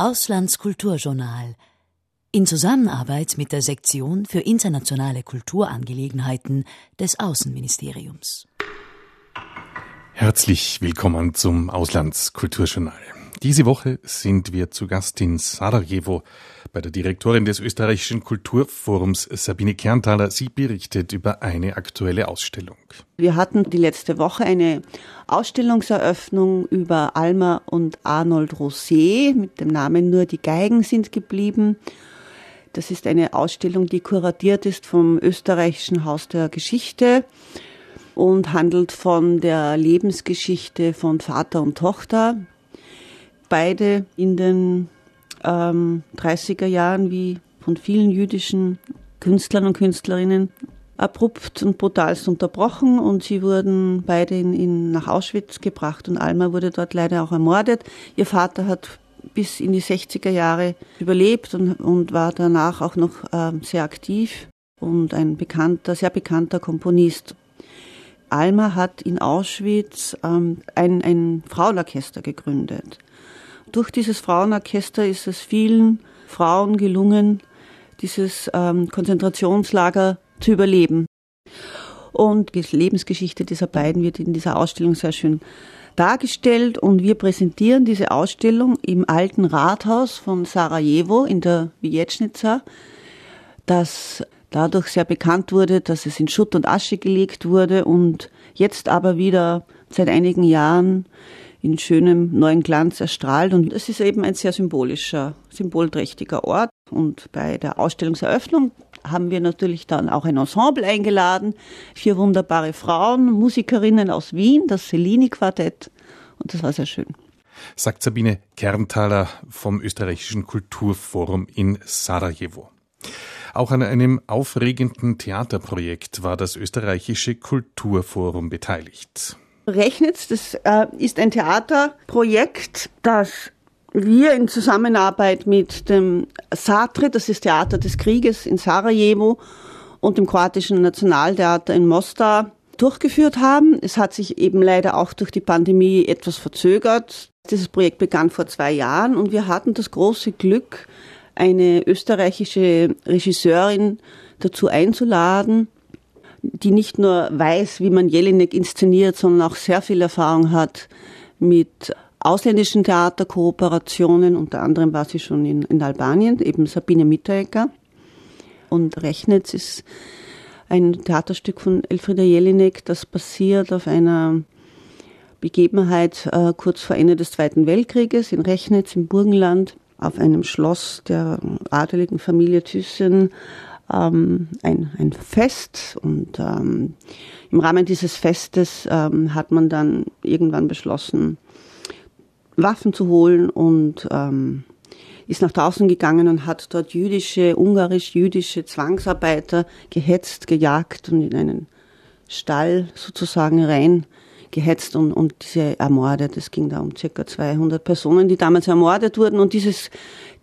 Auslandskulturjournal in Zusammenarbeit mit der Sektion für internationale Kulturangelegenheiten des Außenministeriums. Herzlich willkommen zum Auslandskulturjournal. Diese Woche sind wir zu Gast in Sarajevo bei der Direktorin des österreichischen Kulturforums Sabine Kerntaler. Sie berichtet über eine aktuelle Ausstellung. Wir hatten die letzte Woche eine Ausstellungseröffnung über Alma und Arnold Rosé mit dem Namen Nur die Geigen sind geblieben. Das ist eine Ausstellung, die kuratiert ist vom österreichischen Haus der Geschichte und handelt von der Lebensgeschichte von Vater und Tochter beide in den ähm, 30er Jahren wie von vielen jüdischen Künstlern und Künstlerinnen abrupt und brutalst unterbrochen und sie wurden beide in, in, nach Auschwitz gebracht und Alma wurde dort leider auch ermordet. Ihr Vater hat bis in die 60er Jahre überlebt und, und war danach auch noch ähm, sehr aktiv und ein bekannter, sehr bekannter Komponist. Alma hat in Auschwitz ähm, ein, ein Frauenorchester gegründet. Durch dieses Frauenorchester ist es vielen Frauen gelungen, dieses ähm, Konzentrationslager zu überleben. Und die Lebensgeschichte dieser beiden wird in dieser Ausstellung sehr schön dargestellt und wir präsentieren diese Ausstellung im alten Rathaus von Sarajevo in der Vijetschnica, das dadurch sehr bekannt wurde, dass es in Schutt und Asche gelegt wurde und jetzt aber wieder seit einigen Jahren in schönem neuen Glanz erstrahlt. Und es ist eben ein sehr symbolischer, symbolträchtiger Ort. Und bei der Ausstellungseröffnung haben wir natürlich dann auch ein Ensemble eingeladen. Vier wunderbare Frauen, Musikerinnen aus Wien, das Cellini-Quartett. Und das war sehr schön. Sagt Sabine Kerntaler vom österreichischen Kulturforum in Sarajevo. Auch an einem aufregenden Theaterprojekt war das österreichische Kulturforum beteiligt. Rechnitz, das äh, ist ein Theaterprojekt, das wir in Zusammenarbeit mit dem Satre, das ist Theater des Krieges in Sarajevo und dem kroatischen Nationaltheater in Mostar durchgeführt haben. Es hat sich eben leider auch durch die Pandemie etwas verzögert. Dieses Projekt begann vor zwei Jahren und wir hatten das große Glück, eine österreichische Regisseurin dazu einzuladen, die nicht nur weiß, wie man Jelinek inszeniert, sondern auch sehr viel Erfahrung hat mit ausländischen Theaterkooperationen. Unter anderem war sie schon in, in Albanien, eben Sabine Mitteregger. Und Rechnitz ist ein Theaterstück von Elfriede Jelinek, das basiert auf einer Begebenheit äh, kurz vor Ende des Zweiten Weltkrieges in Rechnitz im Burgenland auf einem Schloss der adeligen Familie Thyssen ähm, ein, ein Fest. Und ähm, im Rahmen dieses Festes ähm, hat man dann irgendwann beschlossen, Waffen zu holen und ähm, ist nach draußen gegangen und hat dort jüdische, ungarisch-jüdische Zwangsarbeiter gehetzt, gejagt und in einen Stall sozusagen rein gehetzt und, und diese ermordet. Es ging da um circa 200 Personen, die damals ermordet wurden. Und dieses,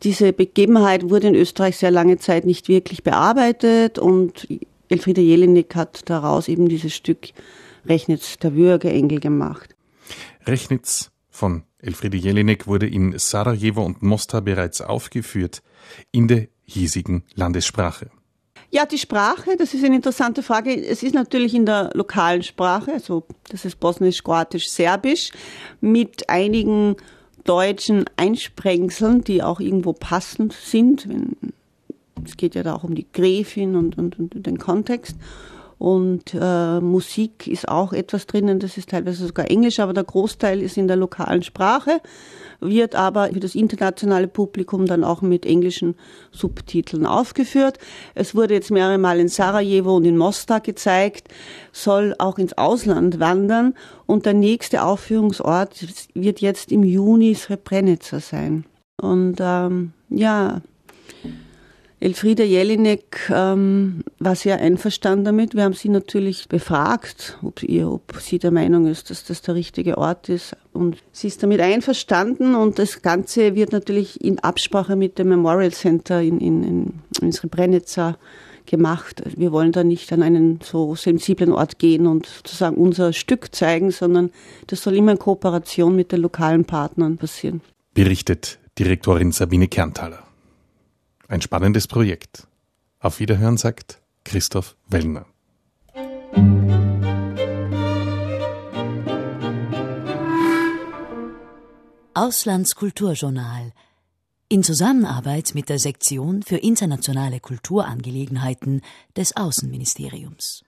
diese Begebenheit wurde in Österreich sehr lange Zeit nicht wirklich bearbeitet. Und Elfriede Jelinek hat daraus eben dieses Stück Rechnitz der Würgeengel gemacht. Rechnitz von Elfriede Jelinek wurde in Sarajevo und Mostar bereits aufgeführt in der hiesigen Landessprache. Ja, die Sprache, das ist eine interessante Frage. Es ist natürlich in der lokalen Sprache, also das ist bosnisch, kroatisch, serbisch, mit einigen deutschen Einsprengseln, die auch irgendwo passend sind. Es geht ja da auch um die Gräfin und, und, und den Kontext. Und äh, Musik ist auch etwas drinnen, das ist teilweise sogar Englisch, aber der Großteil ist in der lokalen Sprache wird aber für das internationale Publikum dann auch mit englischen Subtiteln aufgeführt. Es wurde jetzt mehrere Mal in Sarajevo und in Mostar gezeigt, soll auch ins Ausland wandern und der nächste Aufführungsort wird jetzt im Juni Srebrenica sein. Und ähm, ja, Elfriede Jelinek ähm, war sehr einverstanden damit. Wir haben sie natürlich befragt, ob, ihr, ob sie der Meinung ist, dass das der richtige Ort ist. Und sie ist damit einverstanden und das Ganze wird natürlich in Absprache mit dem Memorial Center in, in, in, in Srebrenica gemacht. Wir wollen da nicht an einen so sensiblen Ort gehen und sozusagen unser Stück zeigen, sondern das soll immer in Kooperation mit den lokalen Partnern passieren. Berichtet Direktorin Sabine Kerntaler. Ein spannendes Projekt. Auf Wiederhören sagt Christoph Wellner. Auslandskulturjournal in Zusammenarbeit mit der Sektion für internationale Kulturangelegenheiten des Außenministeriums.